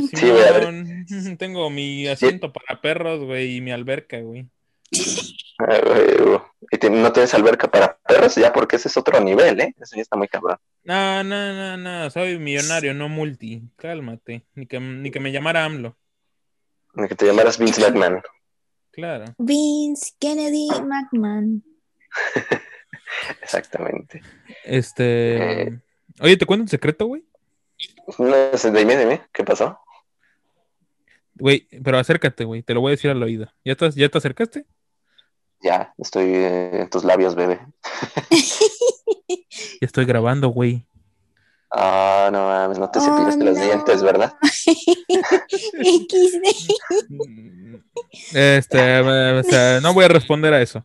Sí, güey, tengo mi asiento para perros, güey, y mi alberca, güey. Ah, güey, Y te- no tienes alberca para perros, ya porque ese es otro nivel, ¿eh? Eso ya está muy cabrón. No, no, no, no, soy millonario, no multi. Cálmate, ni que, ni que me llamara AMLO. Ni que te llamaras Vince McMahon. Claro. Vince Kennedy McMahon. Exactamente. Este. Eh. Oye, ¿te cuento un secreto, güey? No sé, dime, dime, ¿qué pasó? Güey, pero acércate, güey, te lo voy a decir al oído. ¿Ya, estás, ¿Ya te acercaste? Ya, estoy eh, en tus labios, bebé. Ya estoy grabando, güey. Ah, no mames, no te Oh, cepillaste los no. dientes, ¿verdad? XD. Este, o sea, no voy a responder a eso.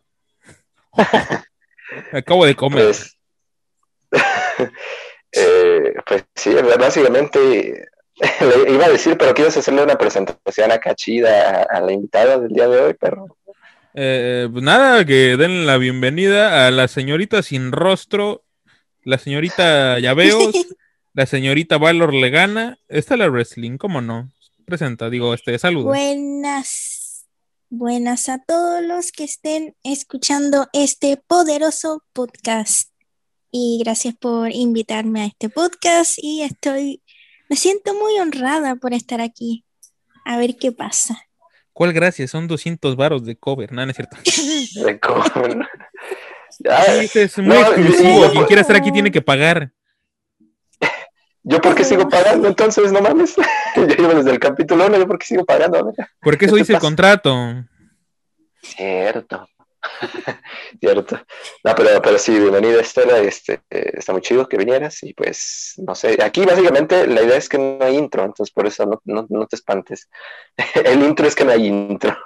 Me acabo de comer. Pues, eh, pues sí, básicamente le iba a decir, pero quieres hacerle una presentación acá chida a, la invitada del día de hoy, pero Eh, pues nada, que den la bienvenida a la señorita sin rostro, la señorita Llaveos, la señorita Valor Legana. Está la wrestling, ¿cómo no? Presenta, digo, este, saludos. Buenas, buenas a todos los que estén escuchando este poderoso podcast. Y gracias por invitarme a este podcast y estoy, me siento muy honrada por estar aquí. A ver qué pasa. ¿Cuál gracias? Son 200 varos de cover, no, no es cierto. de Sí, este es muy No, exclusivo. Quien quiera estar aquí tiene que pagar. yo porque sigo pagando, entonces no mames. yo llevo desde el capítulo 1, yo porque sigo pagando. mira. Porque eso ¿Qué dice el contrato. Cierto. Cierto. No, pero, pero sí, bienvenida Estela, este, eh, está muy chido que vinieras y pues, no sé, aquí básicamente la idea es que no hay intro, entonces por eso no, no, no te espantes. El intro es que no hay intro.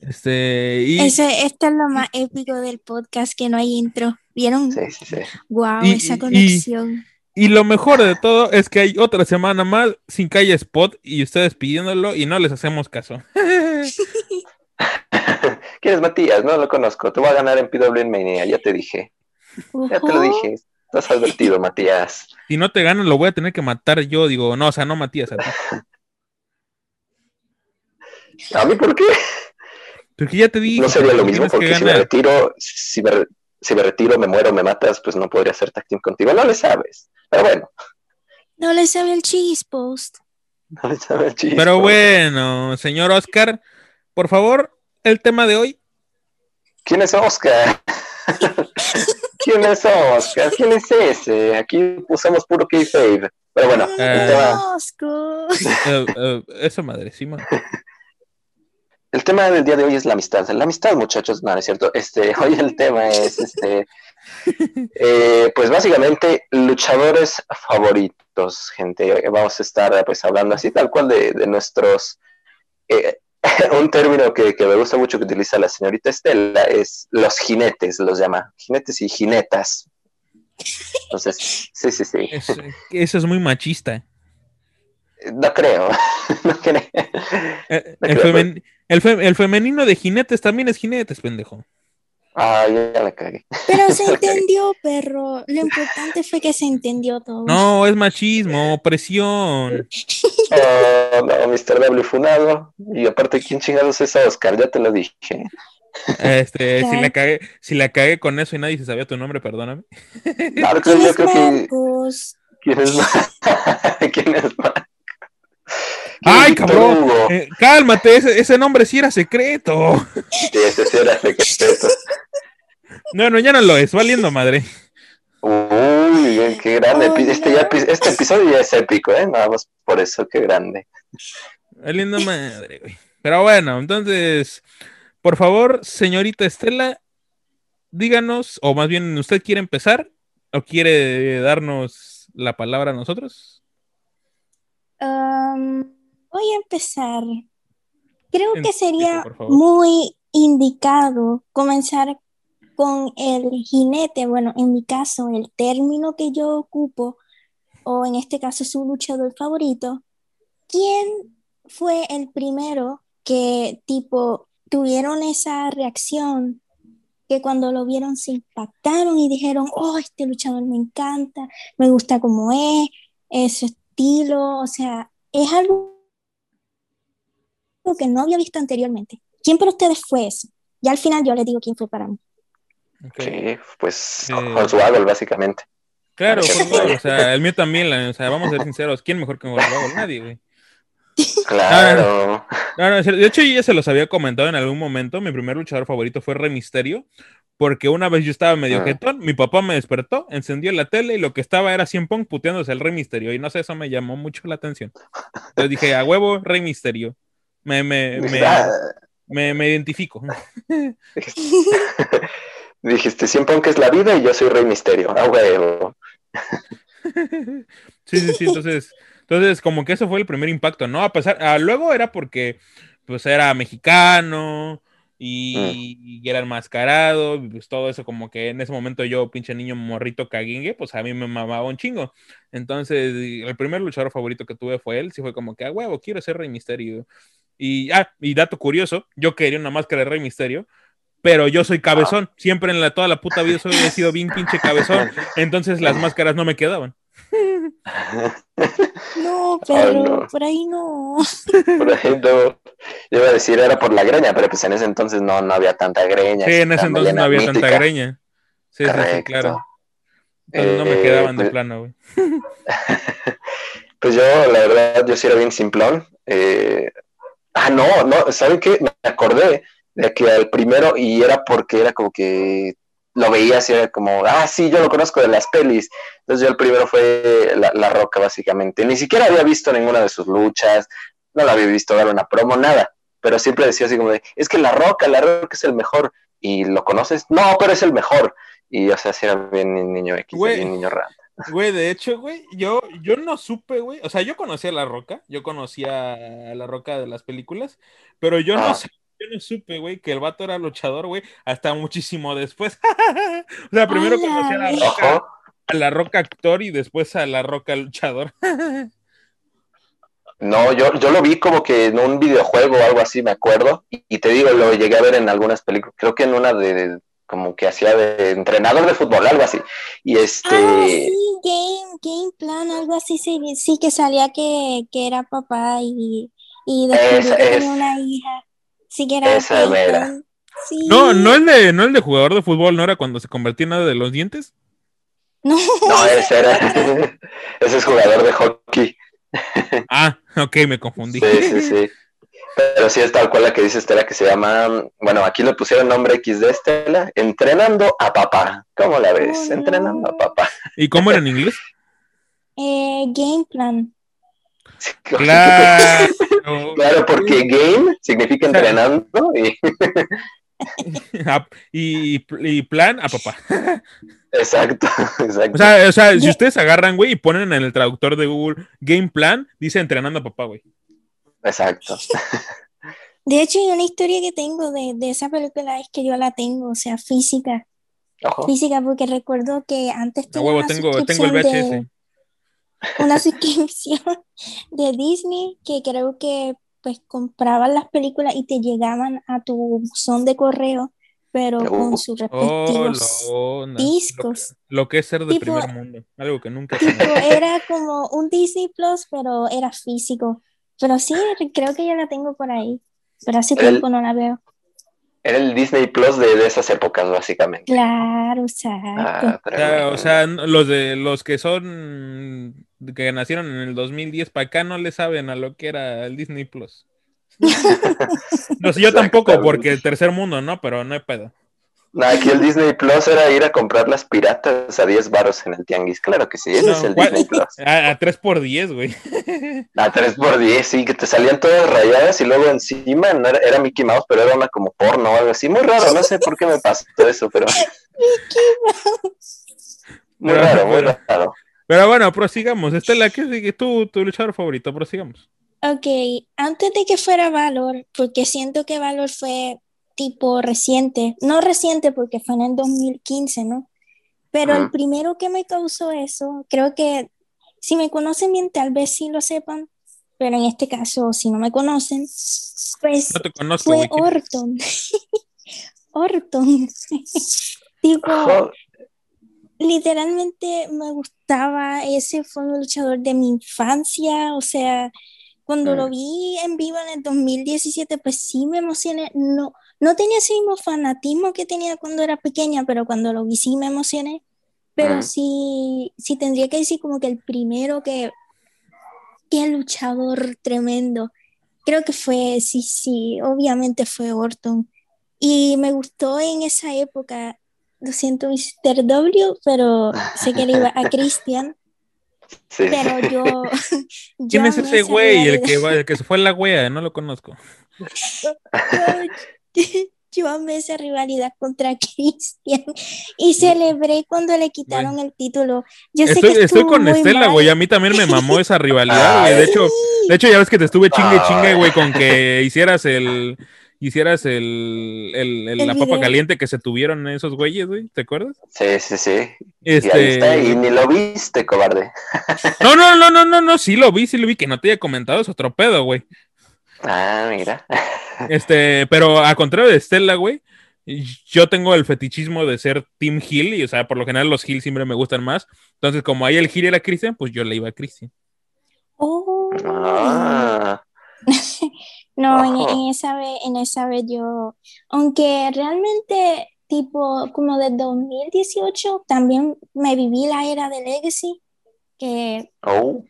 Este, y, Ese, esto es lo más épico del podcast, que no hay intro. ¿Vieron? Sí, sí, sí. Wow, Y- esa y- conexión. y lo mejor de todo es que hay otra semana más sin que haya spot y ustedes pidiéndolo y no les hacemos caso. ¿Quién es Matías? No lo conozco. Te voy a ganar en PW Mania, ya te dije. Ya te lo dije. Estás advertido, Matías. Si no te ganan, lo voy a tener que matar yo. Digo, no, o sea, no Matías, a ti. ¿A mí por qué? Porque ya te dije. No sería lo mismo porque si me retiro, si me, re- si me retiro, me muero, me matas, pues no podría hacer tag team contigo. No le sabes. Pero bueno, No le sabe el cheese post. no le sabes el chiste. Pero bueno, señor Oscar, por favor, el tema de hoy. ¿Quién es Oscar? ¿Quién es Oscar? ¿Quién es ese? Aquí usamos puro kayfabe. Pero bueno, No el, tema, eh, eh, esa madre, sí, man. el tema del día de hoy es la amistad. La amistad, muchachos, no, no es cierto. Este, hoy el tema es, este, eh, pues básicamente luchadores favoritos, gente. Vamos a estar, pues, hablando así, tal cual de, de nuestros. eh, un término que, que me gusta mucho que utiliza la señorita Estela es los jinetes, los llama. Jinetes y jinetas. Entonces, sí, sí, sí. Es- eso es muy machista. No creo. No creo. Eh, El, creo, femen- el fe- el femenino de jinetes también es jinetes, pendejo. Ah, ya la cagué. Pero se entendió, perro. Lo importante fue que se entendió todo. No, es machismo, opresión. Oh, no, Mr. W funado. Y aparte, ¿quién chingados es Oscar? Ya te lo dije. Este, si la cagué, si la cagué con eso y nadie se sabía tu nombre, perdóname. Claro, ¿Quién yo es creo que. Marcos? ¿Quién es más? ¿Quién es más? ¡Ay, Víctor cabrón! Eh, cálmate, ese, ese nombre sí era secreto. Sí, ese sí era secreto. No, no, ya no lo es, valiendo madre. Uy, qué grande. Oh, este, ya- este episodio ya es épico, ¿eh? Nada más por eso, qué grande. Valiendo madre, güey. Pero bueno, entonces, por favor, señorita Estela, díganos, o más bien, ¿usted quiere empezar? ¿O quiere darnos la palabra a nosotros? Um, voy a empezar. Creo que sería muy indicado comenzar con el jinete. Bueno, en mi caso, el término que yo ocupo, o en este caso su luchador favorito. ¿Quién fue el primero que, tipo, tuvieron esa reacción que cuando lo vieron se impactaron y dijeron, oh, este luchador me encanta, me gusta como es, es su estilo, o sea, es algo que no había visto anteriormente. ¿Quién para ustedes fue eso? Y al final yo les digo quién fue para mí. Sí, pues eh... básicamente. Claro, o sea, el mío también, o sea, vamos a ser sinceros, ¿quién mejor que Hornswoggle? Nadie, güey. Claro. de hecho, yo ya se los había comentado en algún momento. Mi primer luchador favorito fue Rey Misterio. Porque una vez yo estaba medio ah. jetón, mi papá me despertó, encendió la tele y lo que estaba era 100 Pong puteándose el Rey Misterio. Y no sé, eso me llamó mucho la atención. Entonces dije, a huevo, Rey Misterio. Me, me, me, me, me identifico. Dijiste, 100 Pong es la vida y yo soy Rey Misterio. A huevo. sí, sí, sí. Entonces, entonces, como que eso fue el primer impacto, ¿no? A pesar, ah, luego era porque, pues, era mexicano y, mm. era enmascarado, pues todo eso, como que en ese momento yo, pinche niño morrito caguingue, pues a mí me mamaba un chingo. Entonces, el primer luchador favorito que tuve fue él, sí fue como que, ah, huevo, quiero ser Rey Misterio. Y, ah, y dato curioso, yo quería una máscara de Rey Misterio, pero yo soy cabezón. Siempre en la, toda la puta vida soy, he sido bien pinche cabezón. Entonces las máscaras no me quedaban. No, pero por ahí no. Por ahí no. Yo iba a decir era por la greña, pero pues en ese entonces no, no había tanta greña. Sí, en ese entonces no había tanta greña. Sí, sí, claro. no me quedaban de pues plano, güey. Pues yo, la verdad, yo sí era bien simplón. Eh... Ah, no, no, ¿saben qué? Me acordé de que el primero, y era porque era como que lo veía así, era como, ah, sí, yo lo conozco de las pelis. Entonces yo el primero fue la, Roca, básicamente. Ni siquiera había visto ninguna de sus luchas, no la había visto dar una promo, nada. Pero siempre decía así como de, es que la Roca, la Roca es el mejor. ¿Y lo conoces? No, pero es el mejor. Y o sea, si era bien niño X, bien niño rata. Güey, de hecho, güey, yo, yo no supe, güey. O sea, yo conocía a La Roca, yo conocía a La Roca de las películas, pero yo no ah. yo no supe, güey, que el vato era luchador, güey, hasta muchísimo después. o sea, primero conocí a la roca, a la roca actor y después a la roca luchador. no, yo, yo lo vi como que en un videojuego o algo así, me acuerdo. Y, te digo, lo llegué a ver en algunas películas. Creo que en una de, como que hacía de entrenador de fútbol, algo así. Y este. Ah, sí, game, game plan, algo así, sí, sí que salía que, que era papá y, y después tenía una hija. Esa No, no el de, no el de jugador de fútbol, ¿no era cuando se convertía en nada de los dientes? No. No, ese era. ese es jugador de hockey. Ah, ok, me confundí. Sí, sí, sí. Pero sí es tal cual la que dice Estela que se llama, bueno, aquí le pusieron nombre X de Estela, Entrenando a Papá. ¿Cómo la ves? Oh, Entrenando a Papá. ¿Y cómo era en inglés? Eh, game Plan. Claro. claro, porque game significa entrenando y... y, plan a papá. Exacto, exacto. O sea, o sea si ustedes agarran, güey, y ponen en el traductor de Google game plan, dice entrenando a papá, güey. Exacto. De hecho, hay una historia que tengo de, de, esa película, es que yo la tengo, o sea, física. Física, porque recuerdo que antes tenía tengo, tengo el VHS una suscripción de Disney que creo que pues compraban las películas y te llegaban a tu buzón de correo, pero con sus respectivos oh, discos. Lo, que es ser de primer mundo, algo que nunca era como un Disney Plus, pero era físico. Pero sí, creo que ya la tengo por ahí, pero hace tiempo no la veo. Era el Disney Plus de, esas épocas, básicamente. Claro, exacto. Ah, o sea, los de los que son que nacieron en el 2010 para acá no le saben a lo que era el Disney Plus. no sé, yo tampoco, porque el tercer mundo, ¿no? Pero no hay pedo. Aquí el Disney Plus era ir a comprar las piratas a 10 baros en el tianguis. Claro que sí, ese es el Disney Plus. A, 3 por 10, güey. A 3 por 10, sí, que te salían todas rayadas y luego encima era, Mickey Mouse, pero era una como porno o algo así. Muy raro, no sé por qué me pasó eso, pero. Mickey Mouse. Muy raro, muy raro. Pero bueno, prosigamos. Estela, ¿qué sigue tú, tu luchador favorito? Prosigamos. Ok, antes de que fuera Valor, porque siento que Valor fue tipo reciente, no reciente porque fue en el 2015, ¿no? Pero el primero que me causó eso, creo que si me conocen bien, tal vez sí lo sepan, pero en este caso, si no me conocen, pues fue Orton. Orton. tipo, literalmente me gustaba, ese fue un luchador de mi infancia, o sea, cuando lo vi en vivo en el 2017, pues sí me emocioné, no, no tenía ese mismo fanatismo que tenía cuando era pequeña, pero cuando lo vi sí me emocioné, pero Mm. sí, sí tendría que decir como que el primero que, qué luchador tremendo, creo que fue, sí, sí, obviamente fue Orton, y me gustó en esa época, lo siento, Mr. W, pero sé que le iba a Christian, sí. pero yo. ¿Quién yo es ese güey? El que, va- el que se fue a la wea, no lo conozco. Yo, yo amé esa rivalidad contra Christian y celebré cuando le quitaron el título. Yo sé Estoy, que estoy con muy Estela, güey. A mí también me mamó esa rivalidad, güey. De hecho, de hecho, ya ves que te estuve chingue chingue, güey, con que hicieras el. Hicieras el, el- el- El la papa caliente que se tuvieron esos güeyes, güey, ¿te acuerdas? Sí, sí, sí. Y ahí Este, está, y ni lo viste, cobarde. no, no, no, no, no, no, sí lo vi, sí lo vi, que no te haya comentado, es otro pedo, güey. Ah, mira. Este, pero a contrario de Estela, güey, yo tengo el fetichismo de ser Team Hill, y o sea, por lo general los Hill siempre me gustan más. Entonces, como ahí el Hill era Christian, pues yo le iba a Christian. Oh. Ah, No, en, esa vez, en esa vez yo, aunque realmente tipo como de 2018 también me viví la era de Legacy, que oh,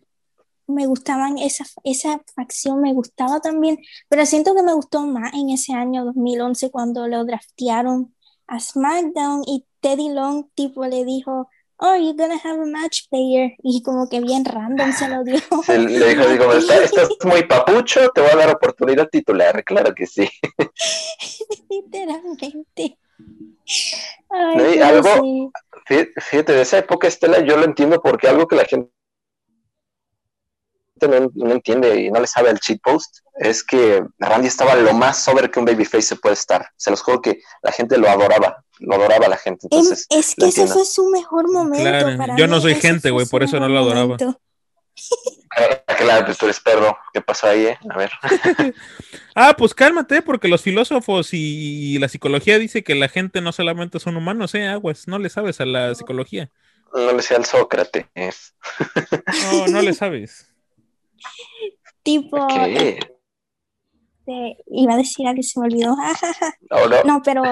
me gustaban, esa, esa facción me gustaba también, pero siento que me gustó más en ese año 2011 cuando lo draftearon a SmackDown y Teddy Long tipo le dijo, oh, you're gonna have a match player, y como que bien random se lo dio. se le dijo, digo, "Está- estás muy papucho, te voy a dar oportunidad titular. Claro que sí. Literalmente. Ay, No, algo- sí. Fí- Fíjate, de esa época, Estela, yo lo entiendo porque algo que la gente no, no entiende y no le sabe al cheat post es que Randy estaba lo más sobre que un babyface se puede estar. Se los juro que la gente lo adoraba, lo adoraba la gente. Em, Entonces, es que ese entiendo. fue su mejor momento. Claro, para yo mí no soy gente, güey, por eso no lo adoraba. Ah, claro, pues tú eres perro. ¿Qué pasó ahí, eh? A ver. Ah, pues cálmate, porque los filósofos y la psicología dice que la gente no solamente son humanos, eh, aguas, no le sabes a la psicología. No le sea al Sócrates. No, no le sabes. Tipo, ¿Qué? iba a decir algo y se me olvidó. No, no. No, pero,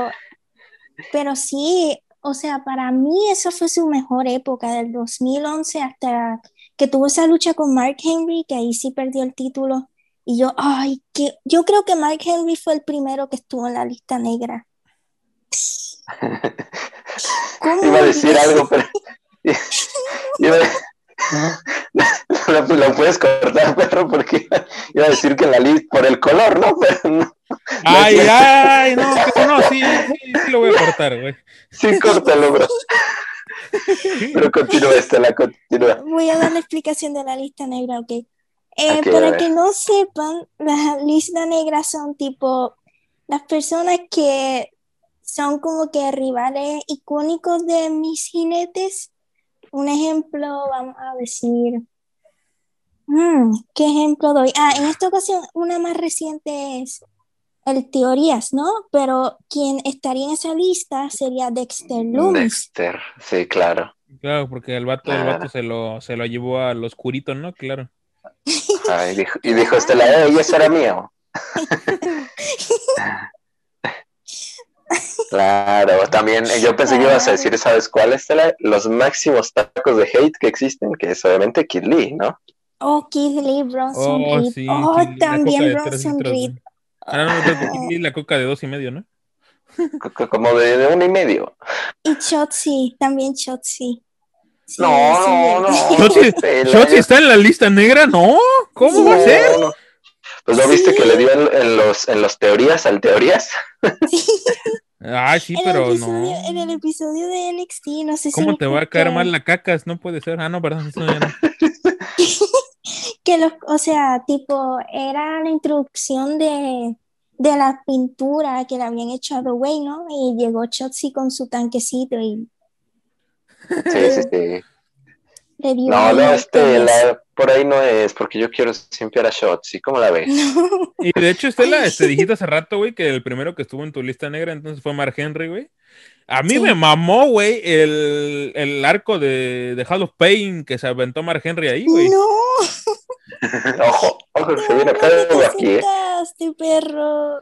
pero sí, o sea, para mí esa fue su mejor época, del 2011 hasta que tuvo esa lucha con Mark Henry, que ahí sí perdió el título. Y yo, ay, que yo creo que Mark Henry fue el primero que estuvo en la lista negra. ¿Cómo Iba a decir algo, pero. Iba lo, lo puedes cortar, perro, porque iba a decir que la lista por el color, ¿no? Pero no. Ay, ay, no, que- no, sí, sí, sí lo voy a cortar, güey. Sí, córtalo, bro. Pero continúa, Estela, continúa. Voy a dar la explicación de la lista negra, ok. Eh, Ok, a para que no sepan, la lista negra son tipo las personas que son como que rivales icónicos de mis jinetes. Un ejemplo, vamos a decir. mm, ¿qué ejemplo doy? Ah, en esta ocasión, una más reciente es el Teorías, ¿no? Pero quien estaría en esa lista sería Dexter Loomis. Dexter, sí, claro. Claro, porque el vato, el vato se lo, se lo llevó al oscurito, ¿no? Claro. Ay, dijo- y dijo Estela, ¡eh, ese era mío! Claro, también eh, yo pensé que ibas a decir, ¿sabes cuál, Estela? Los máximos tacos de hate que existen, que es obviamente Kid Lee, ¿no? Oh, Keith Lee, Bronson Oh, Reed. sí. oh, Kid Lee, también Bronson Reed. Ah, no, no, no, Kid Lee, la coca de dos y medio, ¿no? Como de, de uno y medio. Y Chotzi, también Chotzi. Sí, No, sí. no, no. Shotzi yo- está en la lista negra, ¿no? ¿Cómo va a No, ser? Pues no viste que le dio en, en los en los teorías al teorías. Ah, sí, en, el pero episodio, no. en el episodio de NXT, no sé si ¿Cómo te va a caer mal la cacas? No puede ser. Ah, no, perdón, eso ya no. que los, o sea, tipo, era la introducción de, de la pintura que le habían hecho a ¿no? Y llegó Chotzi con su tanquecito y Sí, sí, sí. Le dio No, no, este, la- por ahí no es, porque yo quiero simpiar a Shotzi. ¿Cómo la ves? No. Y de hecho, Estela, este, dijiste hace rato, güey, que el primero que estuvo en tu lista negra entonces fue Mark Henry, güey. A mí Sí. me mamó, güey, el, el arco de, de Hall of Pain que se aventó Mark Henry ahí, güey. No, ojo, ojo, que se no, viene ¿dónde pedo aquí, ¿eh? perro?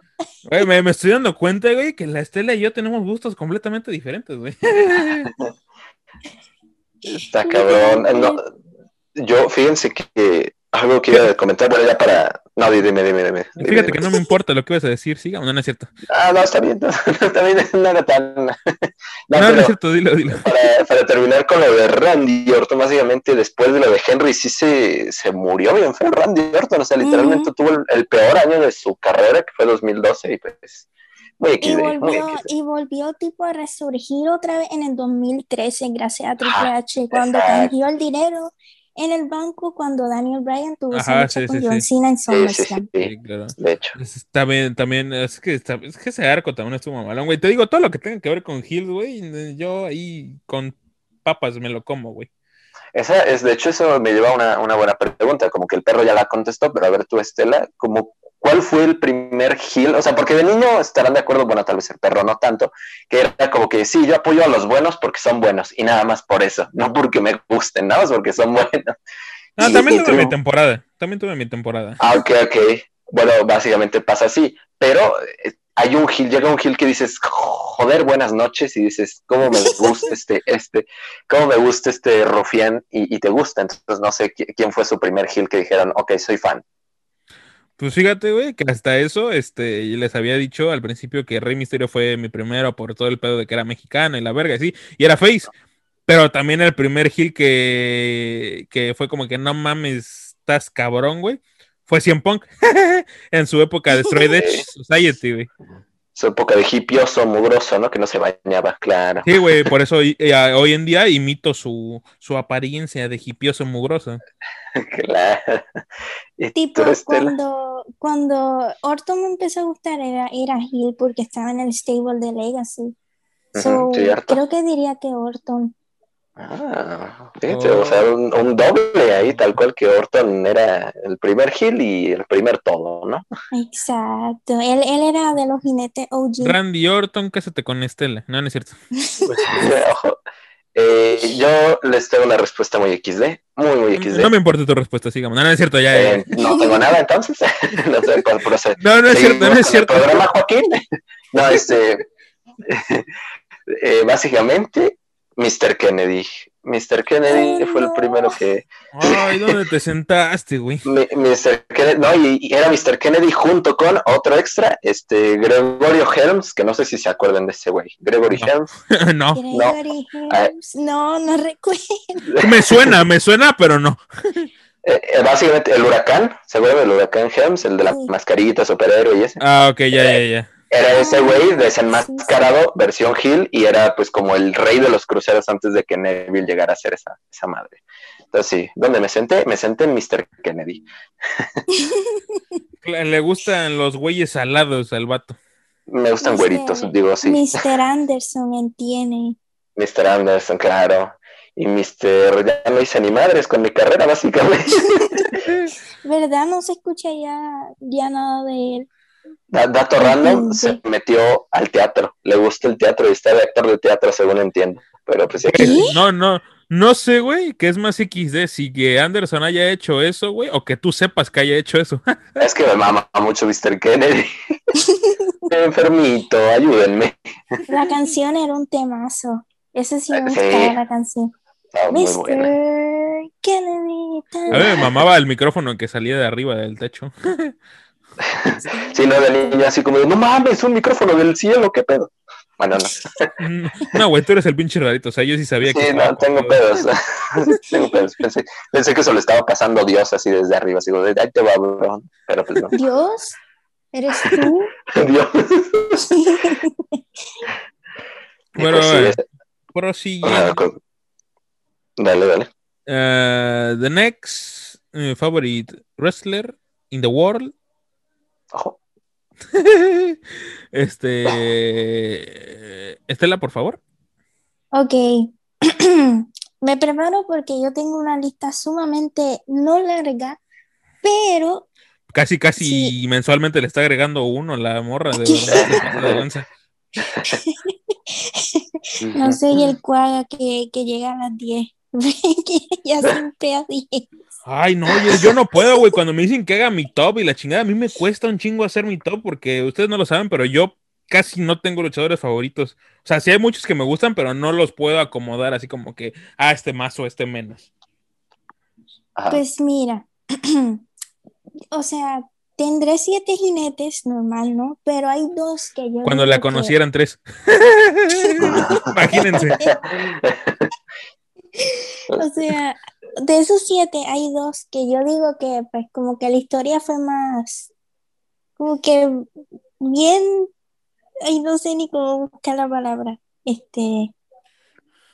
Güey, me, me estoy dando cuenta, güey, que la Estela y yo tenemos gustos completamente diferentes, güey. Está cabrón. No, yo, fíjense que algo que iba a comentar, bueno, ya para. No, dime, dime, dime. dime, Fíjate dime. que no me importa lo que vas a decir, siga, no, no es cierto. Ah, no, está bien, no, está bien, no era tan. No, No, no es cierto, dilo, dilo. para, para terminar con lo de Randy Orton, básicamente después de lo de Henry, sí se, se murió bien feo Randy Orton, o sea, literalmente tuvo el, el peor año de su carrera, que fue 2012, y pues. Muy Y muy volvió, XD. y volvió tipo a resurgir otra vez en el 2013 gracias a Triple H cuando canjeó el dinero en el banco cuando Daniel Bryan tuvo Ajá, lucha sí, con sí, John sí. Cena en Sí, sí, SummerSlam. sí, Sí, claro. de hecho. Es- También, también, es que, está- es que ese arco también estuvo malón, güey. Te digo, todo lo que tenga que ver con Hills, güey, yo ahí con papas me lo como, güey. Esa es, de hecho, eso me lleva a una, una buena pregunta, como que el perro ya la contestó, pero a ver tú, Estela, como, ¿cuál fue el primer heel? O sea, porque de niño estarán de acuerdo, bueno, tal vez el perro no tanto, que era como que sí, yo apoyo a los buenos porque son buenos, y nada más por eso, no porque me gusten, nada más porque son buenos. Y- también y tuve mi temporada, también tuve mi temporada. Ah, ok, ok. Bueno, básicamente pasa así, pero eh, hay un heel, llega un heel que dices, joder, buenas noches, y dices, ¿cómo me gusta este, este, cómo me gusta este rufián? Y, y te gusta, entonces no sé qui- quién fue su primer heel que dijeron, ok, soy fan. Pues fíjate, güey, que hasta eso, este, yo les había dicho al principio que Rey Misterio fue mi primero por todo el pedo de que era mexicana y la verga, y sí, y era face. Pero también el primer heel que, que fue como que no mames, estás cabrón, güey, fue CM Punk en su época de Edge Society, güey. Su época de hipioso, mugroso, ¿no? Que no se bañaba, claro. Sí, güey, por eso hoy, eh, hoy en día imito su, su apariencia de hipioso mugroso. claro. ¿Y Tipo, cuando, cuando Orton me empezó a gustar era, era heel porque estaba en el stable de Legacy. So, Ujú, cierto. creo que diría que Orton. Ah, fíjate, Oh. o sea, un, un doble ahí, tal cual que Orton era el primer heel y el primer todo, ¿no? Exacto. Él, él era de los jinetes OG. Randy Orton, cásate con Estela. No, no es cierto. Pues, ojo. Eh, yo les tengo una respuesta muy XD, muy, muy XD. No me importa tu respuesta, sigamos. No, no es cierto, ya. ya. Eh, no tengo nada entonces. no sé cuál procede. No, no es cierto, no es cierto. El programa Joaquín. No, este. eh, básicamente, Mr. Kennedy. Mr. Kennedy fue el primero que. Ay, ¿dónde te sentaste, güey? Mr. Kennedy, no, y, y era Mr. Kennedy junto con otro extra, este Gregorio Helms, que no sé si se acuerdan de ese güey. Gregory No. Helms. no. Gregory Ah. Helms. No, no recuerdo. Me suena, me suena, pero no. Eh, eh, básicamente el huracán, ¿se acuerdan del huracán Helms? El de la Sí. mascarita, superhéroe y ese. Ah, ok, ya, ya, ya. Era ese Ah, güey desenmascarado, versión Hill, y era pues como el rey de los cruceros antes de que Neville llegara a ser esa, esa madre. Entonces sí, ¿dónde me senté? Me senté en Mr. Kennedy. Le gustan los güeyes salados al vato. Me gustan güeritos, digo sí. Mr. Anderson entiende. Mr. Anderson, claro. Y Mr. Ya no hice ni madres con mi carrera, básicamente. ¿Verdad? No se escucha ya, ya nada de él. Da- Dato random, Sí. se metió al teatro. Le gusta el teatro y está de actor de teatro, según entiendo. Pero pues ¿Qué? No, no, no sé, güey, que es más XD si que Anderson haya hecho eso, güey, o que tú sepas que haya hecho eso. es que me mama mucho Mr. Kennedy. Enfermito, ayúdenme. La canción era un temazo. Ese sí me Sí. gustaba la canción. Está muy buena. Mr. Kennedy. A mí me mamaba el micrófono que salía de arriba del techo. Sí, no, de niño así como, de, no mames, un micrófono del cielo, ¿qué pedo? Bueno, no. No, güey, tú eres el pinche rarito. O sea, yo sí sabía que. Sí, no, tengo pedos. tengo pedos. Pensé, pensé que eso le estaba pasando Dios así desde arriba, así como, de, ahí te va, bro. Pero pues no. Dios, ¿eres tú? Dios. Bueno, pues sí, eh, prosiguiendo. ah, con- Dale, dale. Uh, the next uh, favorite wrestler in the world. Ojo. este. Estela, por favor. Ok. me preparo porque yo tengo una lista sumamente no larga, pero Casi, casi Sí. mensualmente le está agregando uno la morra de, de- no soy el cuaga que, que llega a las 10. que ya siempre a 10. Ay, no, yo, yo no puedo, güey. Cuando me dicen que haga mi top y la chingada, a mí me cuesta un chingo hacer mi top porque ustedes no lo saben, pero yo casi no tengo luchadores favoritos. O sea, sí hay muchos que me gustan, pero no los puedo acomodar así como que, ah, este más o este menos. Ajá. Pues mira, o sea, tendré siete jinetes, normal, ¿no? Pero hay dos que yo Cuando la que- conocieran tres. Imagínense. O sea, de esos siete hay dos que yo digo que pues como que la historia fue más, como que bien, ay, no sé ni cómo buscar la palabra, este,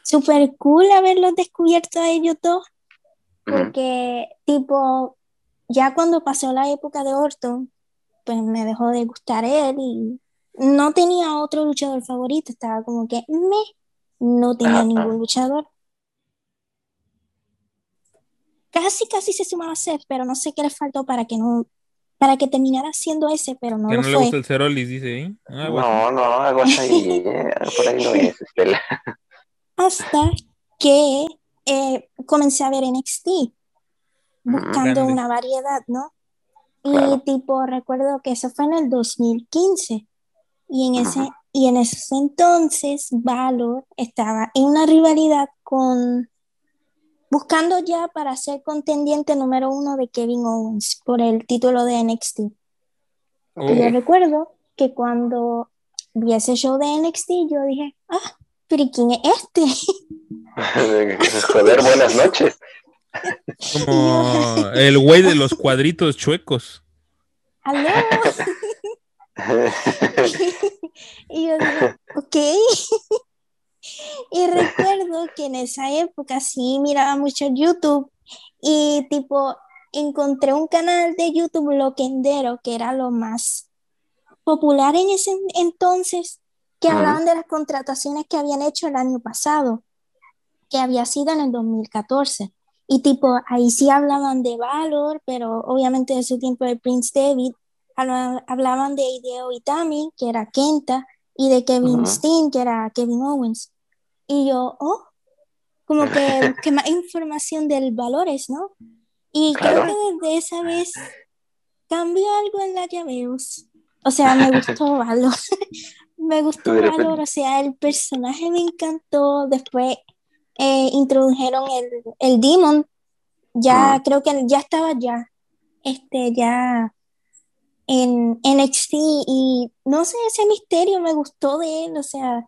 super cool haberlos descubierto a ellos dos, porque tipo, ya cuando pasó la época de Orton, pues me dejó de gustar él y no tenía otro luchador favorito, estaba como que me, no tenía ningún luchador. Casi, casi se sumaba a Seth, pero no sé qué le faltó para que no, para que terminara siendo ese, pero no Que lo no le fue. gusta el Cerolis, dice, ¿eh? Ah. No, no, algo así. eh, Por ahí no es, Estela. Hasta que eh, comencé a ver NXT, buscando Grande. una variedad, ¿no? Y Claro. tipo, recuerdo que eso fue en el 2015. Y en ese, y en esos entonces, Valor estaba en una rivalidad con, buscando ya para ser contendiente número uno de Kevin Owens por el título de NXT. Yo recuerdo que cuando vi ese show de NXT, yo dije, ah, pero ¿y quién es este? Joder, buenas noches. como el güey de los cuadritos chuecos. ¿Aló? Y yo digo, ok. Y recuerdo que en esa época sí miraba mucho YouTube y tipo encontré un canal de YouTube loquendero que era lo más popular en ese entonces, que hablaban de las contrataciones que habían hecho el año pasado, que había sido en el 2014. Y tipo, ahí sí hablaban de Valor, pero obviamente de su tiempo de Prince David, habla- hablaban de Hideo Itami, que era Kenta, y de Kevin Ujú. Steen, que era Kevin Owens. Y yo, oh, como que, que más información del Valores, ¿no? Y creo Claro. que desde esa vez cambió algo en la llaveos. O sea, me gustó Valor. me gustó Valor, o sea, el personaje me encantó. Después eh, introdujeron el, el Demon. Ya creo que ya estaba ya, este, ya en NXT y no sé, ese misterio me gustó de él, o sea,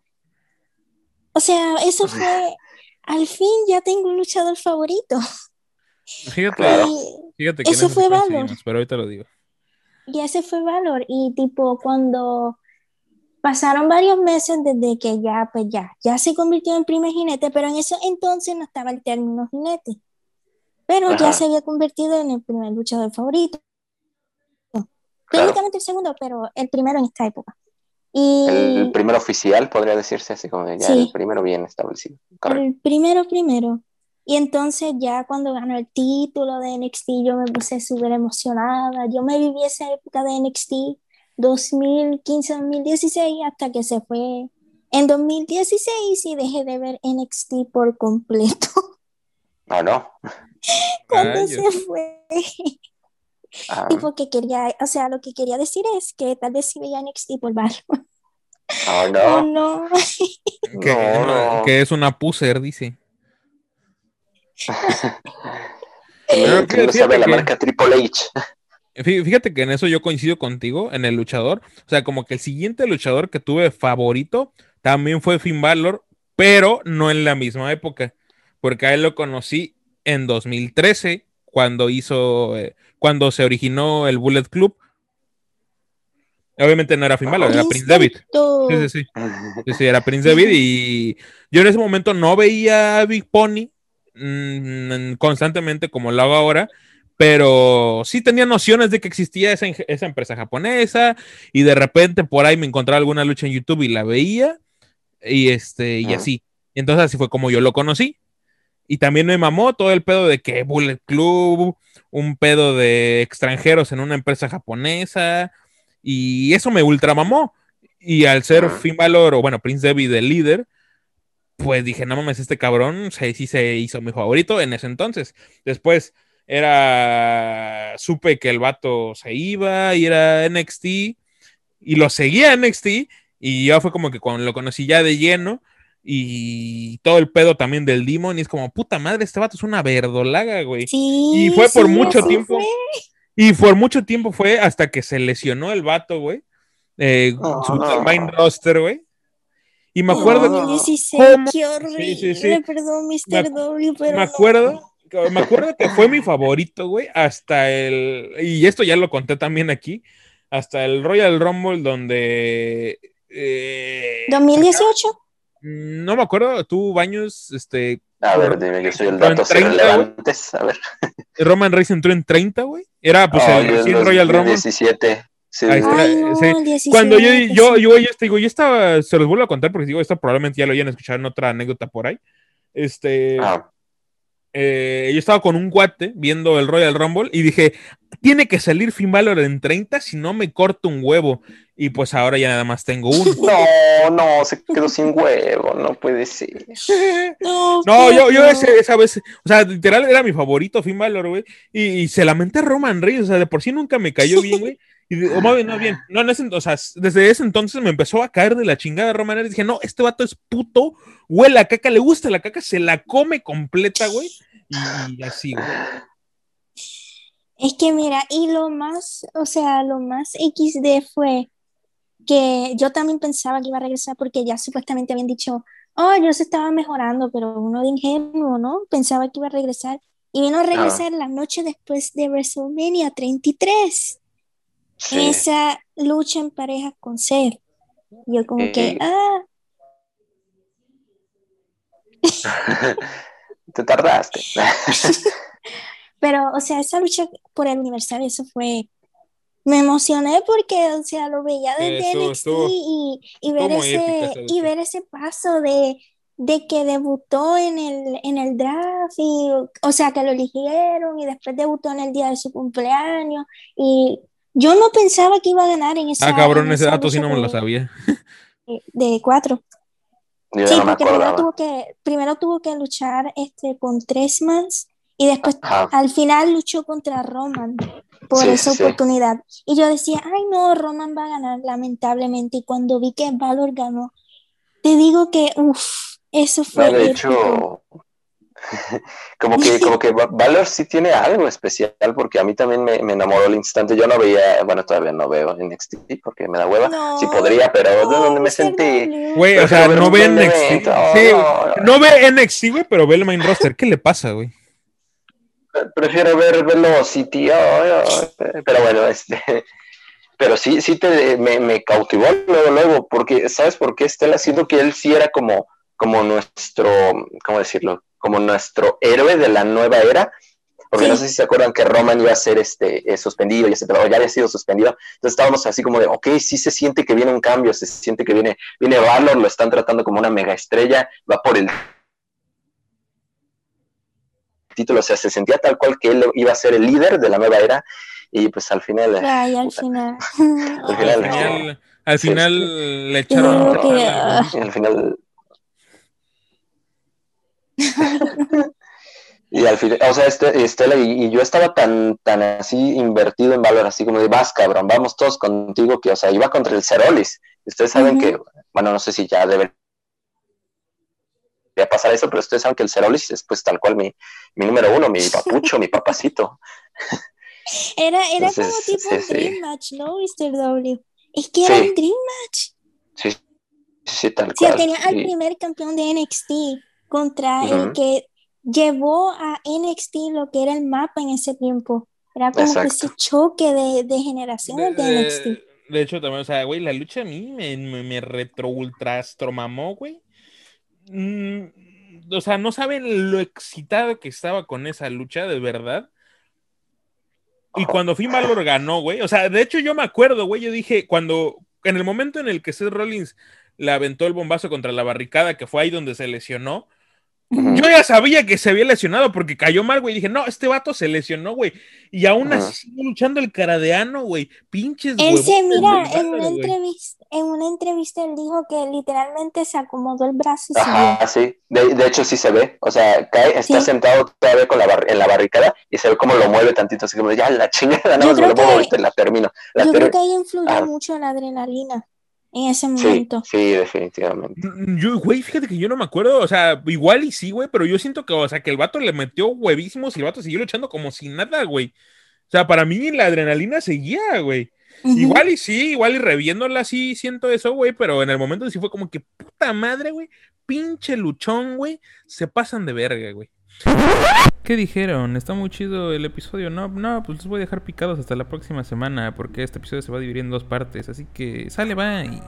o sea, eso fue, al fin ya tengo un luchador favorito. Fíjate, Claro. Fíjate que eso fue Valor. pero ahorita lo digo. y ese fue Valor. Y tipo, cuando pasaron varios meses desde que ya, pues ya, ya se convirtió en primer jinete, pero en ese entonces no estaba el término jinete. Pero ya se había convertido en el primer luchador favorito. Claro. Técnicamente el segundo, pero el primero en esta época. Y El primer oficial podría decirse así como ya Sí. el primero bien establecido. Correcto. el primero, primero. Y entonces ya cuando ganó el título de NXT, yo me puse súper emocionada. Yo me viví esa época de NXT 2015-2016 hasta que se fue en 2016 y dejé de ver NXT por completo. No, no. cuando Rayos. se fue. Ah, Y porque quería, o sea, lo que quería decir es que tal vez si veía NXT por Valor. oh, Oh, no. no. Que, No, no, no. que es una puser, dice. No- Pero que no fíjate sabe la que- marca Triple H. Fí- Fíjate que en eso yo coincido contigo, en el luchador. O sea, como que el siguiente luchador que tuve favorito también fue Finn Balor, pero no en la misma época, porque a él lo conocí en 2013, cuando hizo, eh, cuando se originó el Bullet Club. Obviamente no era Finn Balor, era Prince David. Sí, sí, sí. Sí, sí, era Prince David y yo en ese momento no veía a Big Pony mm, constantemente como lo hago ahora, pero sí tenía nociones de que existía esa, empresa japonesa y de repente por ahí me encontraba alguna lucha en YouTube y la veía y este y así. Entonces así fue como yo lo conocí. Y también me mamó todo el pedo de que Bullet Club, un pedo de extranjeros en una empresa japonesa, y eso me ultramamó. Y al ser Finn Balor, o bueno, Prince Debbie del líder, pues dije, no mames, este cabrón sí, sí se hizo mi favorito en ese entonces. Después era, supe que el vato se iba y era NXT y lo seguía NXT y ya fue como que cuando lo conocí ya de lleno y todo el pedo también del Demon y es como, puta madre, este vato es una verdolaga, güey. y fue por mucho tiempo. Y por mucho tiempo fue hasta que se lesionó el vato, güey. Eh, su main roster, güey. Y me acuerdo. No, qué horrible. Sí, sí, Perdón, Mr. W, pero. Me acuerdo. Me acuerdo que fue mi favorito, güey, hasta el. Y esto ya lo conté también aquí. Hasta el Royal Rumble, donde. Eh, ¿2018? No me acuerdo, tú, Baños, este. A ver, dime, yo soy el dato relevantes. A ver. Roman Reigns entró en 30, güey. Era pues oh, el Royal Rumble. 17. Sí, Cuando yo, yo, yo, yo, digo, yo estaba, se los vuelvo a contar porque digo, esto probablemente ya lo hayan escuchado en otra anécdota por ahí. Este, ah. eh, yo estaba con un guate viendo el Royal Rumble y dije, tiene que salir Finn Balor en 30 si no me corto un huevo. Y pues ahora ya nada más tengo uno. No, no, se quedó sin huevo, no puede ser. No, yo, yo esa vez, o sea, literal era mi favorito Finn Balor, güey. Y, se lamenté a Roman Reigns, o sea, de por sí nunca me cayó bien, güey. Y, o más bien, no, bien. No, en ese, o sea, desde ese entonces me empezó a caer de la chingada Roman Reigns. Dije, no, este vato es puto, huele a caca, le gusta la caca, se la come completa, güey. Y, así, güey. Es que mira, y lo más, o sea, lo más XD fue que yo también pensaba que iba a regresar porque ya supuestamente habían dicho, oh, yo se estaba mejorando, pero uno de ingenuo, ¿no? Pensaba que iba a regresar. Y vino a regresar la noche después de WrestleMania 33 esa lucha en pareja con Seth. Yo como que, eh. ah. Te tardaste. Pero, o sea, esa lucha por el Universal, eso fue... Me emocioné porque, o sea, lo veía desde NXT y, y, ver ese, y ver ese paso de, de que debutó en el, en el draft y, o sea, que lo eligieron y después debutó en el día de su cumpleaños y yo no pensaba que iba a ganar en esa. Ah, cabrón, ese dato sí no me lo sabía. De cuatro. sí, porque primero tuvo, que, primero tuvo que luchar este, con tres más y después al final luchó contra Roman por esa oportunidad. Y yo decía, ay no, Roman va a ganar lamentablemente. Y cuando vi que Valor ganó, te digo que, uff, eso fue... de hecho, como que, como que Valor sí tiene algo especial, porque a mí también me, enamoró el instante. Yo no veía, bueno, todavía no veo NXT porque me da hueva. sí podría, pero de donde me sentí. Güey, o sea, no ve NXT. Sí, no ve NXT, güey, pero ve el main roster. ¿Qué le pasa, güey? Prefiero ver Velocity, pero bueno, este. Pero sí, sí te, me, me cautivó luego, luego, porque, ¿sabes por qué Estela? Siento que él sí era como, como nuestro, ¿cómo decirlo? como nuestro héroe de la nueva era, porque no sé si se acuerdan que Roman iba a ser este, eh, suspendido, ya, se, ya había sido suspendido, entonces estábamos así como de, ok, sí se siente que viene un cambio, se siente que viene, viene Valor, lo están tratando como una mega estrella, va por el título, o sea, se sentía tal cual que él iba a ser el líder de la nueva era, y pues al final... Ay, al final. al final, al final, le echaron... al final. Y al final, o sea, este, Estela y, yo estaba tan, tan así invertido en valor, así como de, vas cabrón, vamos todos contigo, que, o sea, iba contra el Cerolis. Ustedes saben que, bueno, no sé si ya debe pasar eso, pero ustedes saben que el Cerolis es pues tal cual mi, mi número uno, mi papucho, mi papacito. Era, era como tipo un Dream Match, ¿no, Mr. W? Es que era un Dream Match. Sí, sí, tal cual. O sea, tenía al primer campeón de NXT contra el que llevó a NXT lo que era el mapa en ese tiempo. Era como que ese choque de, de generaciones de, NXT. De hecho, también, o sea, güey, la lucha a mí me, me, retro ultra güey. Mm, o sea, no saben lo excitado que estaba con esa lucha, de verdad. Y cuando Finn Balor ganó, güey, o sea, de hecho yo me acuerdo, güey, yo dije, cuando, en el momento en el que Seth Rollins le aventó el bombazo contra la barricada, que fue ahí donde se lesionó, Yo ya sabía que se había lesionado porque cayó mal, güey. Dije, no, este vato se lesionó, güey. Y aún así sigue luchando el caradeano, güey. Pinches, Él se mira, en una, entrevista, en una entrevista él dijo que literalmente se acomodó el brazo y Ajá, sí. De, hecho, sí se ve. O sea, cae, está sentado todavía con la en la barricada y se ve como lo mueve tantito. Así como, ya la chingada, nada más me lo muevo y la termino. yo creo que ahí influyó mucho la adrenalina en ese momento. Sí, definitivamente. Mm, yo, güey, fíjate que yo no me acuerdo, o sea, igual y sí, güey, pero yo siento que, o sea, que el vato le metió huevísimos y el vato siguió luchando como si nada, güey. O sea, para mí la adrenalina seguía, güey. Igual y sí, igual y reviéndola sí siento eso, güey, pero en el momento sí fue como que puta madre, güey, pinche luchón, güey, se pasan de verga, güey. ¿Qué dijeron? ¿Está muy chido el episodio? No, no, pues los voy a dejar picados hasta la próxima semana porque este episodio se va a dividir en dos partes. Así que sale, bye.